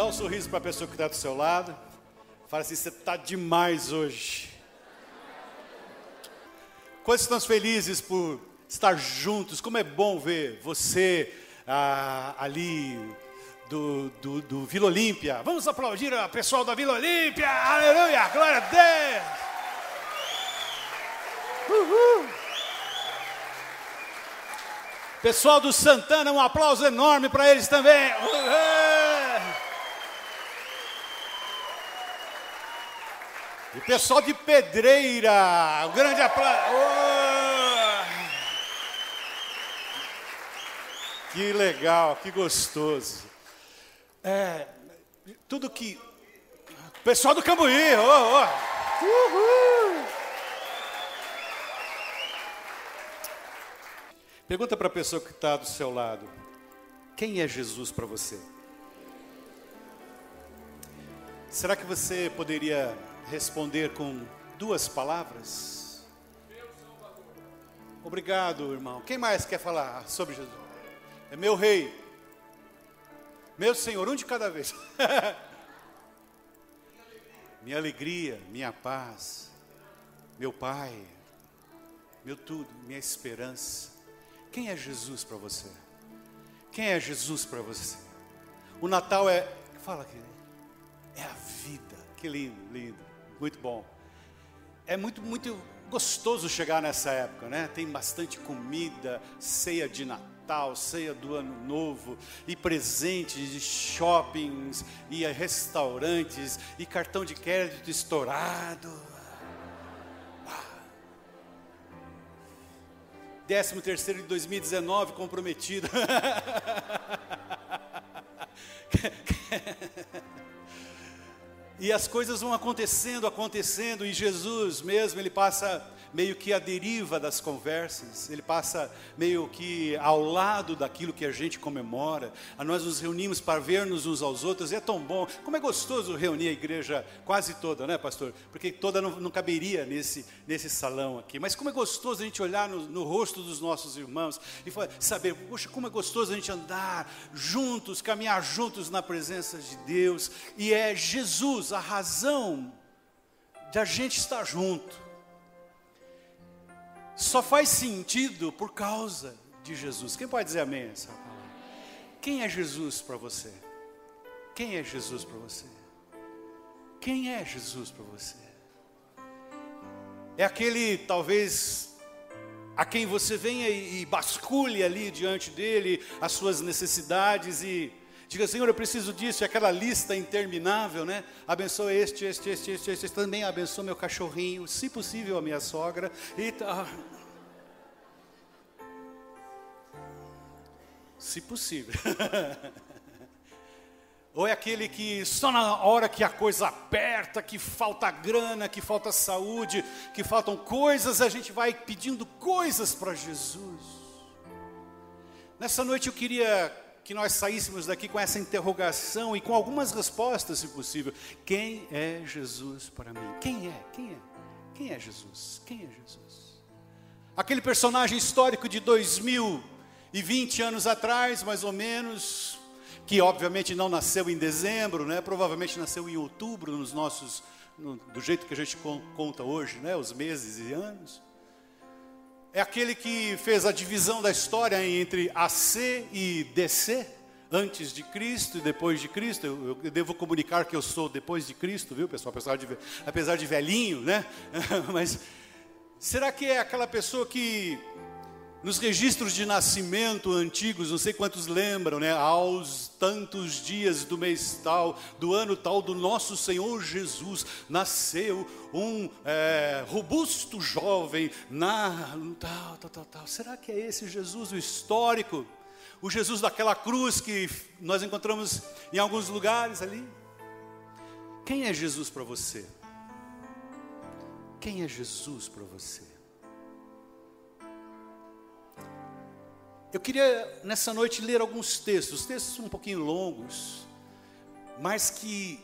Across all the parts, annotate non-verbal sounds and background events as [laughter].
Dá um sorriso para a pessoa que está do seu lado. Fala assim: você está demais hoje. Quantos estão felizes por estar juntos? Como é bom ver você ah, ali do, do, do Vila Olímpia. Vamos aplaudir o pessoal da Vila Olímpia. Aleluia, glória a Deus. Uhul. Pessoal do Santana, um aplauso enorme para eles também. Uhul. E pessoal de Pedreira, um grande aplauso. Que legal, que gostoso. É, tudo que. Pessoal do Cambuí, oh. Oh. Uhul. Pergunta para a pessoa que está do seu lado: quem é Jesus para você? Será que você poderia responder com duas palavras? Obrigado, irmão. Quem mais quer falar sobre Jesus? É meu rei. Meu Senhor, um de cada vez. [laughs] minha alegria, minha paz, meu Pai, meu tudo, minha esperança. Quem é Jesus para você? Quem é Jesus para você? O Natal é, fala aqui, é a vida. Que lindo, lindo, muito bom. É muito, muito gostoso chegar nessa época, né? Tem bastante comida, ceia de Natal ceia do Ano Novo, e presentes, e shoppings, e restaurantes, e cartão de crédito estourado. Décimo terceiro de 2019 comprometido. [laughs] e as coisas vão acontecendo, acontecendo, e Jesus mesmo, ele passa meio que a deriva das conversas, ele passa meio que ao lado daquilo que a gente comemora. Nós nos reunimos para ver-nos uns aos outros, e é tão bom. Como é gostoso reunir a igreja quase toda, né, pastor? Porque toda não, não caberia nesse, nesse salão aqui. Mas como é gostoso a gente olhar no, no rosto dos nossos irmãos e saber, poxa, como é gostoso a gente andar juntos, caminhar juntos na presença de Deus. E é Jesus a razão de a gente estar junto só faz sentido por causa de Jesus. Quem pode dizer amém essa palavra? Quem é Jesus para você? Quem é Jesus para você? Quem é Jesus para você? É aquele, talvez, a quem você venha e, e basculhe ali diante dele as suas necessidades e diga, Senhor, eu preciso disso, e aquela lista interminável, né? Abençoa este, este, este, este, este, também abençoa meu cachorrinho, se possível a minha sogra, e tá. Se possível. [laughs] Ou é aquele que só na hora que a coisa aperta, que falta grana, que falta saúde, que faltam coisas, a gente vai pedindo coisas para Jesus. Nessa noite eu queria que nós saíssemos daqui com essa interrogação e com algumas respostas, se possível. Quem é Jesus para mim? Quem é? Quem é? Quem é Jesus? Quem é Jesus? Aquele personagem histórico de 2020 anos atrás, mais ou menos, que obviamente não nasceu em dezembro, né? Provavelmente nasceu em outubro nos nossos no, do jeito que a gente conta hoje, né? Os meses e anos é aquele que fez a divisão da história entre AC e DC, antes de Cristo e depois de Cristo. Eu, eu, devo comunicar que eu sou depois de Cristo, viu, pessoal? Apesar de, apesar de velhinho, né? [laughs] Mas será que é aquela pessoa que nos registros de nascimento antigos, não sei quantos lembram, né? Aos tantos dias do mês tal, do ano tal, do nosso Senhor Jesus, nasceu um é, robusto jovem na tal, tal, tal, tal. Será que é esse Jesus, o histórico? O Jesus daquela cruz que nós encontramos em alguns lugares ali? Quem é Jesus para você? Quem é Jesus para você? Eu queria nessa noite ler alguns textos, textos um pouquinho longos, mas que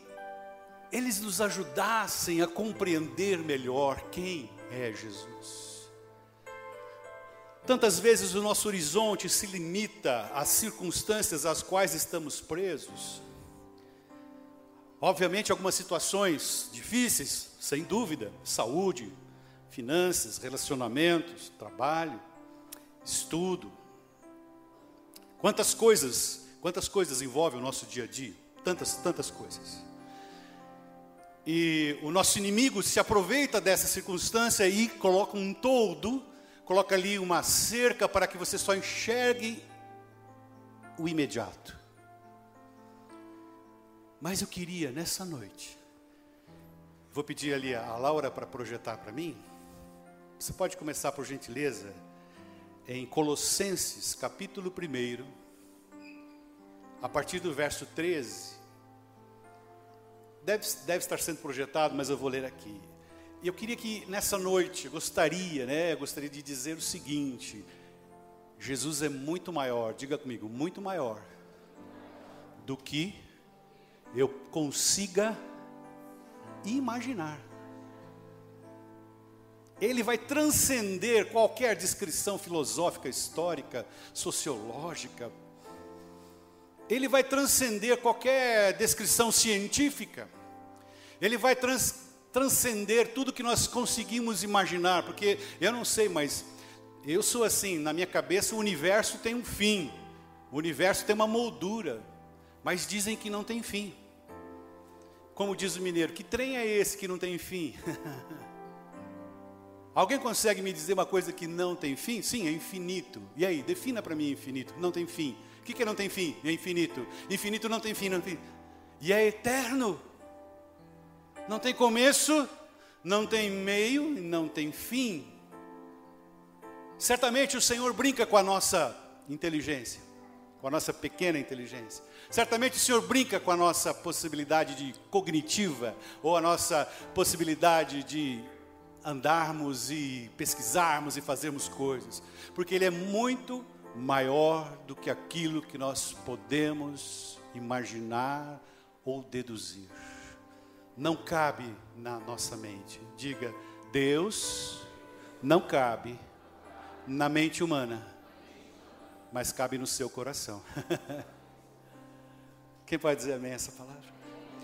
eles nos ajudassem a compreender melhor quem é Jesus. Tantas vezes o nosso horizonte se limita às circunstâncias às quais estamos presos. Obviamente, algumas situações difíceis, sem dúvida, saúde, finanças, relacionamentos, trabalho, estudo. Quantas coisas, quantas coisas envolvem o nosso dia a dia? Tantas, tantas coisas. E o nosso inimigo se aproveita dessa circunstância e coloca um todo, coloca ali uma cerca para que você só enxergue o imediato. Mas eu queria nessa noite, vou pedir ali a Laura para projetar para mim. Você pode começar por gentileza em Colossenses, capítulo 1, a partir do verso 13. Deve, deve estar sendo projetado, mas eu vou ler aqui. E eu queria que nessa noite, gostaria, né, gostaria de dizer o seguinte: Jesus é muito maior, diga comigo, muito maior do que eu consiga imaginar. Ele vai transcender qualquer descrição filosófica, histórica, sociológica. Ele vai transcender qualquer descrição científica. Ele vai trans, transcender tudo que nós conseguimos imaginar, porque eu não sei, mas eu sou assim, na minha cabeça o universo tem um fim. O universo tem uma moldura, mas dizem que não tem fim. Como diz o mineiro, que trem é esse que não tem fim? [laughs] Alguém consegue me dizer uma coisa que não tem fim? Sim, é infinito. E aí, defina para mim infinito. Não tem fim. O que, que não tem fim? É infinito. Infinito não tem fim, não tem. E é eterno. Não tem começo, não tem meio e não tem fim. Certamente o Senhor brinca com a nossa inteligência, com a nossa pequena inteligência. Certamente o Senhor brinca com a nossa possibilidade de cognitiva ou a nossa possibilidade de andarmos e pesquisarmos e fazermos coisas, porque Ele é muito maior do que aquilo que nós podemos imaginar ou deduzir. Não cabe na nossa mente. Diga, Deus não cabe na mente humana, mas cabe no seu coração. [laughs] Quem pode dizer amém essa palavra?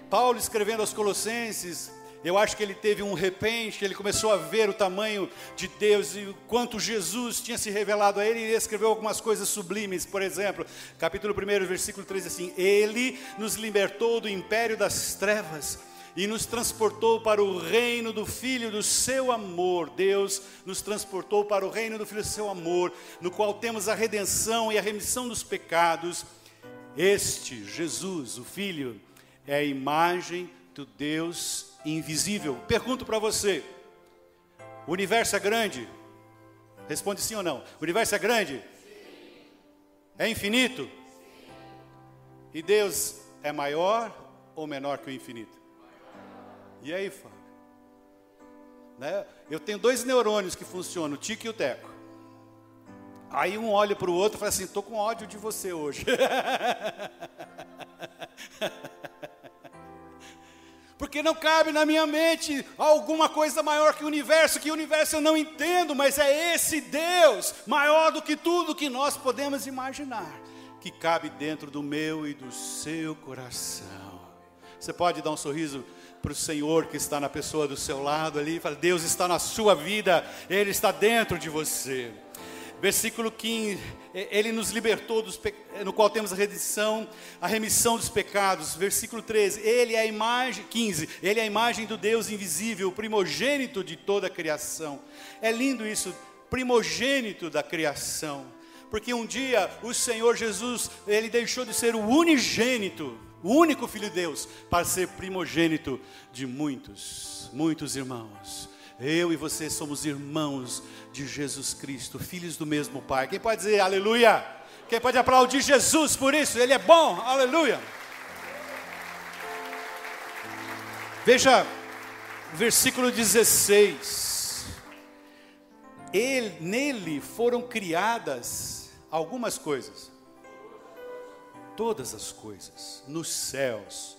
Paulo escrevendo aos Colossenses, eu acho que ele teve um repente, ele começou a ver o tamanho de Deus e o quanto Jesus tinha se revelado a ele, e ele escreveu algumas coisas sublimes, por exemplo, capítulo 1, versículo 3, assim: Ele nos libertou do império das trevas e nos transportou para o reino do Filho do seu amor. Deus nos transportou para o reino do Filho do seu amor, no qual temos a redenção e a remissão dos pecados este, Jesus, o Filho, é a imagem do Deus invisível. Pergunto para você: o universo é grande? Responde sim ou não. O universo é grande? Sim. É infinito? Sim. E Deus é maior ou menor que o infinito? E aí, Fábio? Né? Eu tenho dois neurônios que funcionam, o Tico e o Teco. Aí um olha para o outro e fala assim: estou com ódio de você hoje. [laughs] Porque não cabe na minha mente alguma coisa maior que o universo, que o universo eu não entendo, mas é esse Deus, maior do que tudo que nós podemos imaginar, que cabe dentro do meu e do seu coração. Você pode dar um sorriso para o Senhor que está na pessoa do seu lado ali, fala: Deus está na sua vida, Ele está dentro de você. Versículo 15, ele nos libertou dos no qual temos a redenção, a remissão dos pecados. Versículo 13, ele é a imagem 15, ele é a imagem do Deus invisível, o primogênito de toda a criação. É lindo isso, primogênito da criação. Porque um dia o Senhor Jesus, ele deixou de ser o unigênito, o único filho de Deus, para ser primogênito de muitos, muitos irmãos. Eu e você somos irmãos de Jesus Cristo, filhos do mesmo Pai. Quem pode dizer aleluia? Quem pode aplaudir Jesus por isso? Ele é bom, aleluia. Veja, versículo 16. Ele, nele foram criadas algumas coisas, todas as coisas, nos céus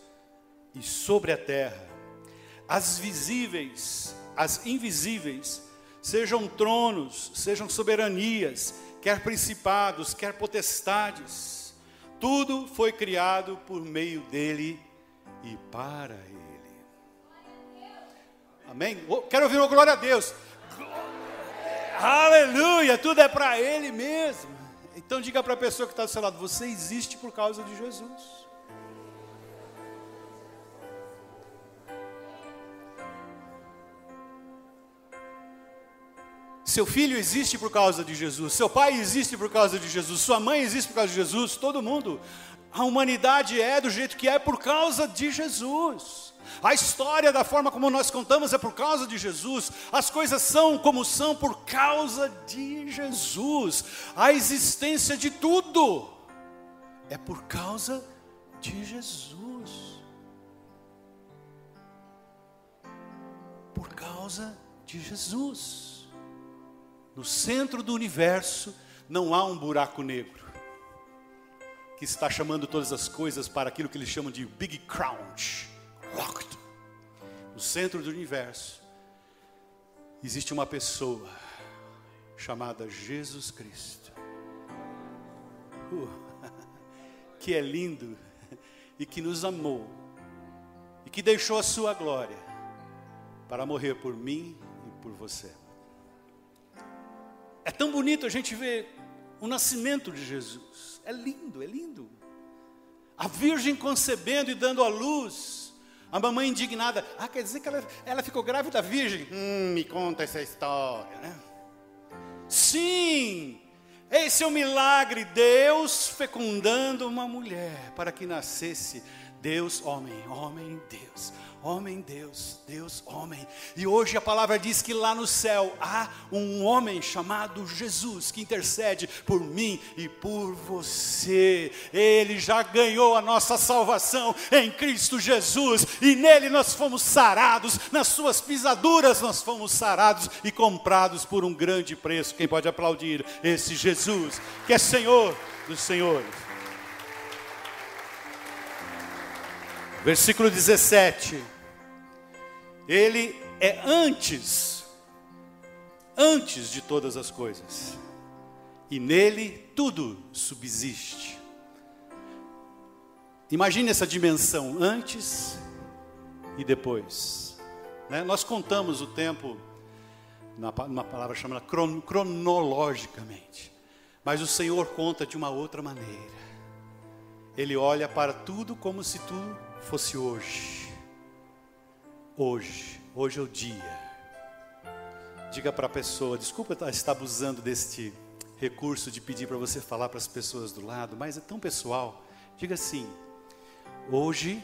e sobre a terra, as visíveis, as invisíveis sejam tronos, sejam soberanias, quer principados, quer potestades. Tudo foi criado por meio dele e para Ele. Amém? Quero ouvir uma glória a Deus. Aleluia! Tudo é para Ele mesmo. Então diga para a pessoa que está do seu lado: você existe por causa de Jesus. Seu filho existe por causa de Jesus, seu pai existe por causa de Jesus, sua mãe existe por causa de Jesus, todo mundo. A humanidade é do jeito que é por causa de Jesus. A história da forma como nós contamos é por causa de Jesus. As coisas são como são por causa de Jesus. A existência de tudo é por causa de Jesus. Por causa de Jesus. No centro do universo não há um buraco negro que está chamando todas as coisas para aquilo que eles chamam de Big Crunch. Locked. No centro do universo existe uma pessoa chamada Jesus Cristo. Uh, [laughs] que é lindo e que nos amou e que deixou a sua glória para morrer por mim e por você. É tão bonito a gente ver o nascimento de Jesus. É lindo, é lindo. A virgem concebendo e dando à luz. A mamãe indignada. Ah, quer dizer que ela, ela ficou grávida virgem? Hum, me conta essa história, né? Sim, esse é o milagre. Deus fecundando uma mulher para que nascesse Deus, homem, homem, Deus homem Deus, Deus homem. E hoje a palavra diz que lá no céu há um homem chamado Jesus que intercede por mim e por você. Ele já ganhou a nossa salvação em Cristo Jesus e nele nós fomos sarados, nas suas pisaduras nós fomos sarados e comprados por um grande preço. Quem pode aplaudir esse Jesus que é Senhor dos senhores? Versículo 17. Ele é antes, antes de todas as coisas, e nele tudo subsiste. Imagine essa dimensão antes e depois. Né? Nós contamos o tempo, numa palavra chamada cron, cronologicamente, mas o Senhor conta de uma outra maneira. Ele olha para tudo como se tudo fosse hoje hoje, hoje é o dia. Diga para a pessoa, desculpa estar abusando deste recurso de pedir para você falar para as pessoas do lado, mas é tão pessoal. Diga assim: hoje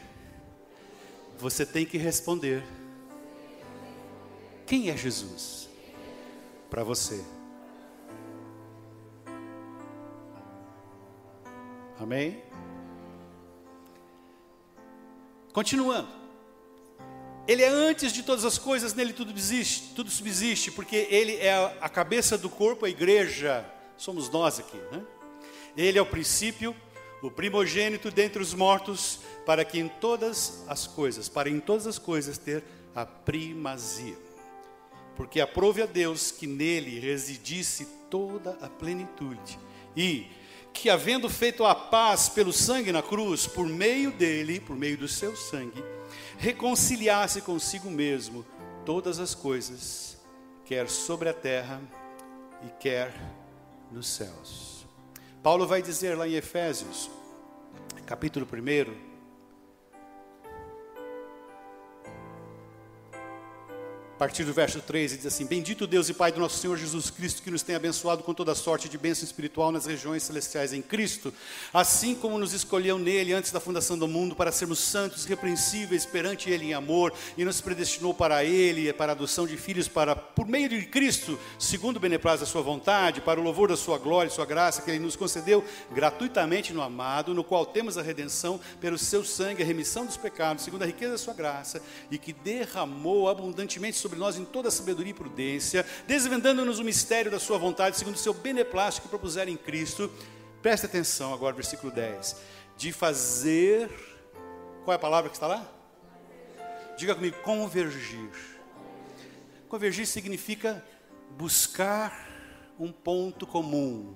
você tem que responder. Quem é Jesus para você? Amém? Continuando. Ele é antes de todas as coisas, nele tudo existe, tudo subsiste, porque ele é a cabeça do corpo, a igreja, somos nós aqui, né? Ele é o princípio, o primogênito dentre os mortos, para que em todas as coisas, para em todas as coisas ter a primazia. Porque aprove a Deus que nele residisse toda a plenitude e que havendo feito a paz pelo sangue na cruz, por meio dele, por meio do seu sangue, reconciliasse consigo mesmo todas as coisas, quer sobre a terra e quer nos céus. Paulo vai dizer lá em Efésios, capítulo 1, partir do verso 13, diz assim: Bendito Deus e Pai do nosso Senhor Jesus Cristo, que nos tem abençoado com toda sorte de bênção espiritual nas regiões celestiais em Cristo, assim como nos escolheu nele antes da fundação do mundo para sermos santos, repreensíveis perante ele em amor, e nos predestinou para ele, para a adoção de filhos, para por meio de Cristo, segundo o beneplácito da sua vontade, para o louvor da sua glória e sua graça, que ele nos concedeu gratuitamente no amado, no qual temos a redenção pelo seu sangue, a remissão dos pecados, segundo a riqueza da sua graça, e que derramou abundantemente sobre sobre nós em toda sabedoria e prudência, desvendando-nos o mistério da sua vontade, segundo o seu beneplácito que propuser em Cristo. Preste atenção agora, versículo 10. De fazer. Qual é a palavra que está lá? Diga comigo, convergir. Convergir significa buscar um ponto comum.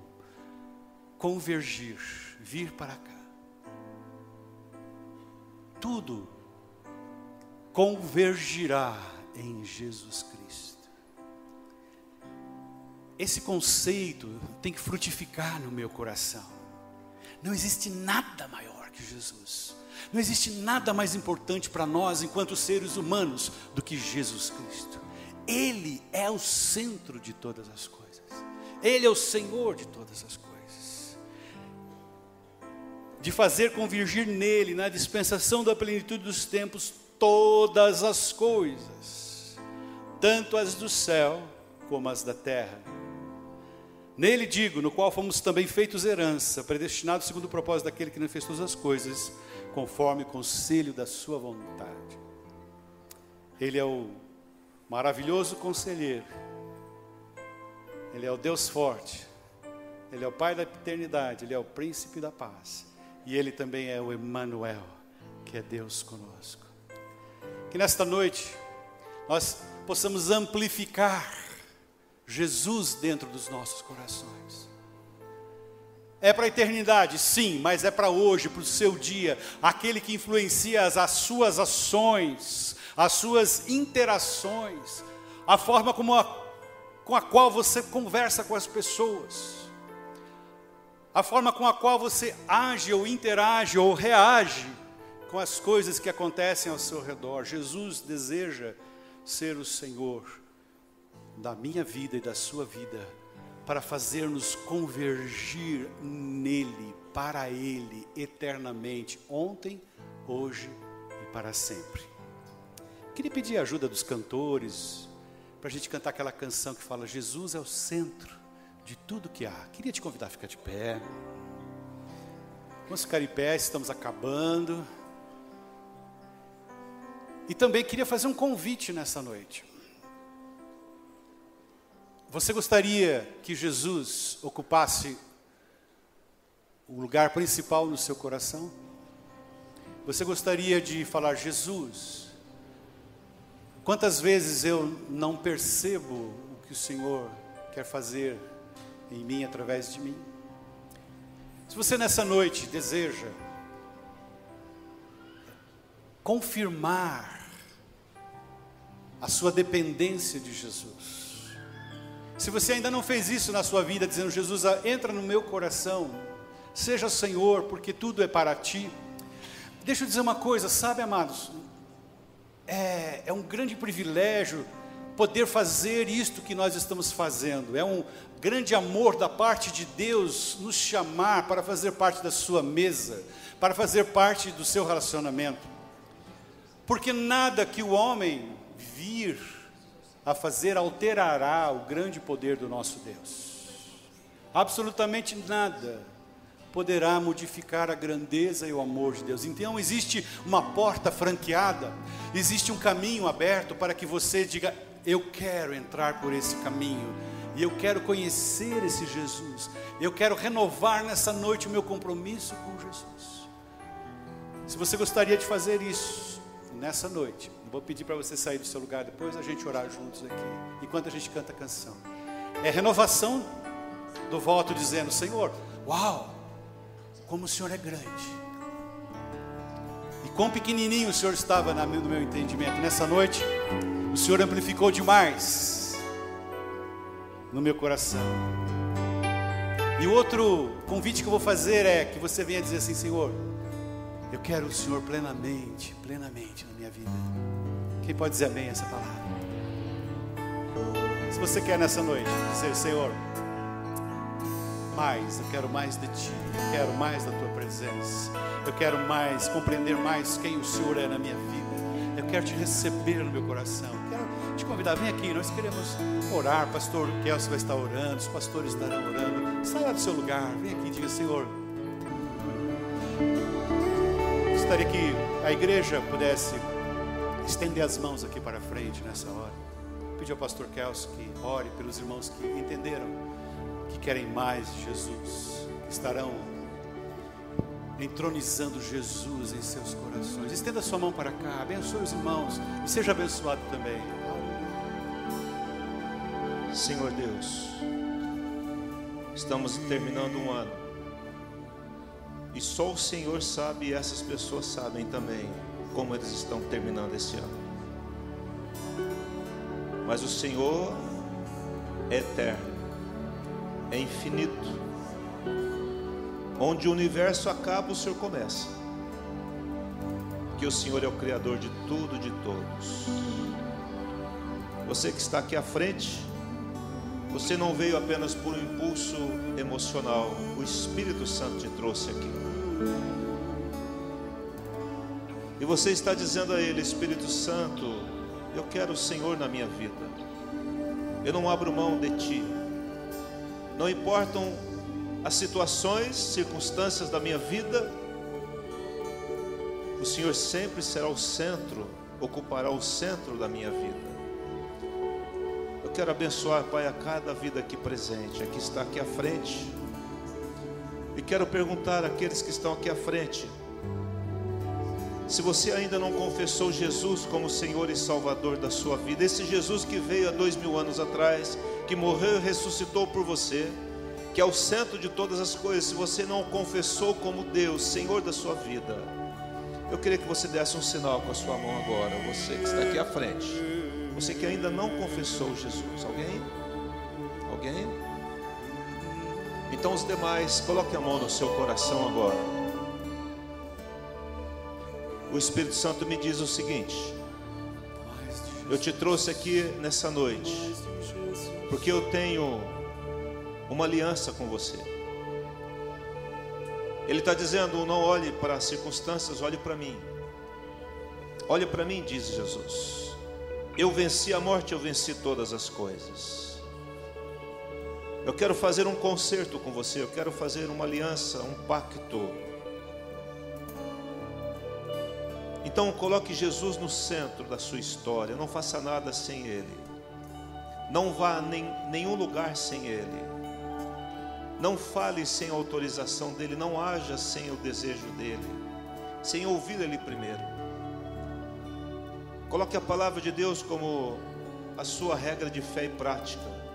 Convergir, vir para cá. Tudo convergirá em Jesus Cristo. Esse conceito tem que frutificar no meu coração. Não existe nada maior que Jesus. Não existe nada mais importante para nós, enquanto seres humanos, do que Jesus Cristo. Ele é o centro de todas as coisas. Ele é o Senhor de todas as coisas. De fazer convergir nele, na dispensação da plenitude dos tempos, todas as coisas, tanto as do céu como as da terra. Nele digo, no qual fomos também feitos herança, predestinados segundo o propósito daquele que não fez todas as coisas, conforme o conselho da sua vontade. Ele é o maravilhoso conselheiro, Ele é o Deus forte, Ele é o Pai da eternidade, Ele é o príncipe da paz, e Ele também é o Emmanuel, que é Deus conosco. Que nesta noite nós possamos amplificar Jesus dentro dos nossos corações. É para a eternidade, sim, mas é para hoje, para o seu dia, aquele que influencia as, as suas ações, as suas interações, a forma como a, com a qual você conversa com as pessoas, a forma com a qual você age ou interage ou reage com as coisas que acontecem ao seu redor. Jesus deseja ser o Senhor da minha vida e da sua vida, para fazer-nos convergir nele, para Ele, eternamente, ontem, hoje e para sempre. Queria pedir a ajuda dos cantores, para a gente cantar aquela canção que fala: Jesus é o centro de tudo que há. Queria te convidar a ficar de pé. Vamos ficar em pé, estamos acabando. E também queria fazer um convite nessa noite. Você gostaria que Jesus ocupasse o lugar principal no seu coração? Você gostaria de falar, Jesus, quantas vezes eu não percebo o que o Senhor quer fazer em mim, através de mim? Se você nessa noite deseja confirmar a sua dependência de Jesus, se você ainda não fez isso na sua vida, dizendo: Jesus, entra no meu coração, seja Senhor, porque tudo é para ti. Deixa eu dizer uma coisa, sabe, amados, é, é um grande privilégio poder fazer isto que nós estamos fazendo. É um grande amor da parte de Deus nos chamar para fazer parte da sua mesa, para fazer parte do seu relacionamento. Porque nada que o homem vir a fazer alterará o grande poder do nosso Deus. Absolutamente nada poderá modificar a grandeza e o amor de Deus. Então existe uma porta franqueada, existe um caminho aberto para que você diga: Eu quero entrar por esse caminho. E eu quero conhecer esse Jesus. Eu quero renovar nessa noite o meu compromisso com Jesus. Se você gostaria de fazer isso nessa noite, Vou pedir para você sair do seu lugar depois a gente orar juntos aqui, enquanto a gente canta a canção. É renovação do voto dizendo: Senhor, uau, como o Senhor é grande. E quão pequenininho o Senhor estava no meu entendimento. Nessa noite, o Senhor amplificou demais no meu coração. E o outro convite que eu vou fazer é que você venha dizer assim: Senhor, eu quero o Senhor plenamente, plenamente na minha vida. Quem pode dizer amém essa palavra? Se você quer nessa noite dizer, Senhor, mais, eu quero mais de Ti, eu quero mais da Tua presença, eu quero mais, compreender mais quem o Senhor é na minha vida, eu quero Te receber no meu coração, quero te convidar, vem aqui, nós queremos orar, pastor Kelso vai estar orando, os pastores estarão orando, saia do seu lugar, vem aqui e diga, Senhor, gostaria que a igreja pudesse estender as mãos aqui para frente nessa hora. Pedir ao pastor Kelso que ore pelos irmãos que entenderam, que querem mais de Jesus, que estarão entronizando Jesus em seus corações. Estenda sua mão para cá, abençoe os irmãos e seja abençoado também. Senhor Deus, estamos terminando um ano e só o Senhor sabe e essas pessoas sabem também como eles estão terminando esse ano. Mas o Senhor é eterno, é infinito. Onde o universo acaba, o Senhor começa. Que o Senhor é o Criador de tudo, de todos. Você que está aqui à frente, você não veio apenas por um impulso emocional, o Espírito Santo te trouxe aqui. E você está dizendo a Ele, Espírito Santo, eu quero o Senhor na minha vida. Eu não abro mão de Ti. Não importam as situações, circunstâncias da minha vida, o Senhor sempre será o centro, ocupará o centro da minha vida. Eu quero abençoar, Pai, a cada vida aqui presente, aqui está aqui à frente. Quero perguntar àqueles que estão aqui à frente, se você ainda não confessou Jesus como Senhor e Salvador da sua vida, esse Jesus que veio há dois mil anos atrás, que morreu e ressuscitou por você, que é o centro de todas as coisas, se você não o confessou como Deus, Senhor da sua vida, eu queria que você desse um sinal com a sua mão agora, você que está aqui à frente, você que ainda não confessou Jesus, alguém? Alguém? Então os demais, coloque a mão no seu coração agora. O Espírito Santo me diz o seguinte: Eu te trouxe aqui nessa noite, porque eu tenho uma aliança com você. Ele está dizendo: Não olhe para as circunstâncias, olhe para mim. Olhe para mim, diz Jesus. Eu venci a morte, eu venci todas as coisas. Eu quero fazer um concerto com você, eu quero fazer uma aliança, um pacto Então coloque Jesus no centro da sua história, não faça nada sem Ele. Não vá em nenhum lugar sem Ele. Não fale sem a autorização dEle, não haja sem o desejo dEle, sem ouvir Ele primeiro. Coloque a palavra de Deus como a sua regra de fé e prática.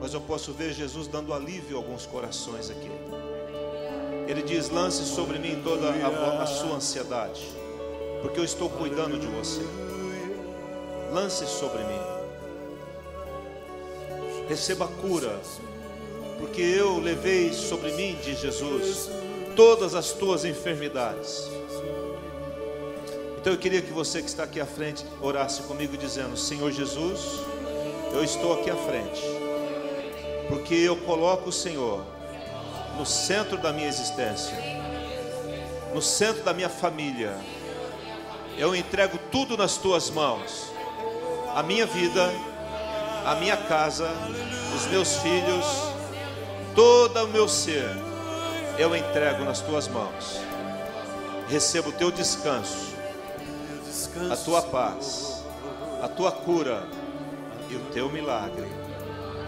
Mas eu posso ver Jesus dando alívio a alguns corações aqui. Ele diz: lance sobre mim toda a, a sua ansiedade, porque eu estou cuidando de você. Lance sobre mim. Receba cura, porque eu levei sobre mim, diz Jesus, todas as tuas enfermidades. Então eu queria que você que está aqui à frente orasse comigo dizendo: Senhor Jesus, eu estou aqui à frente, porque eu coloco o Senhor no centro da minha existência, no centro da minha família. Eu entrego tudo nas tuas mãos. A minha vida, a minha casa, os meus filhos, todo o meu ser, eu entrego nas tuas mãos. Recebo o teu descanso, a tua paz, a tua cura e o teu milagre.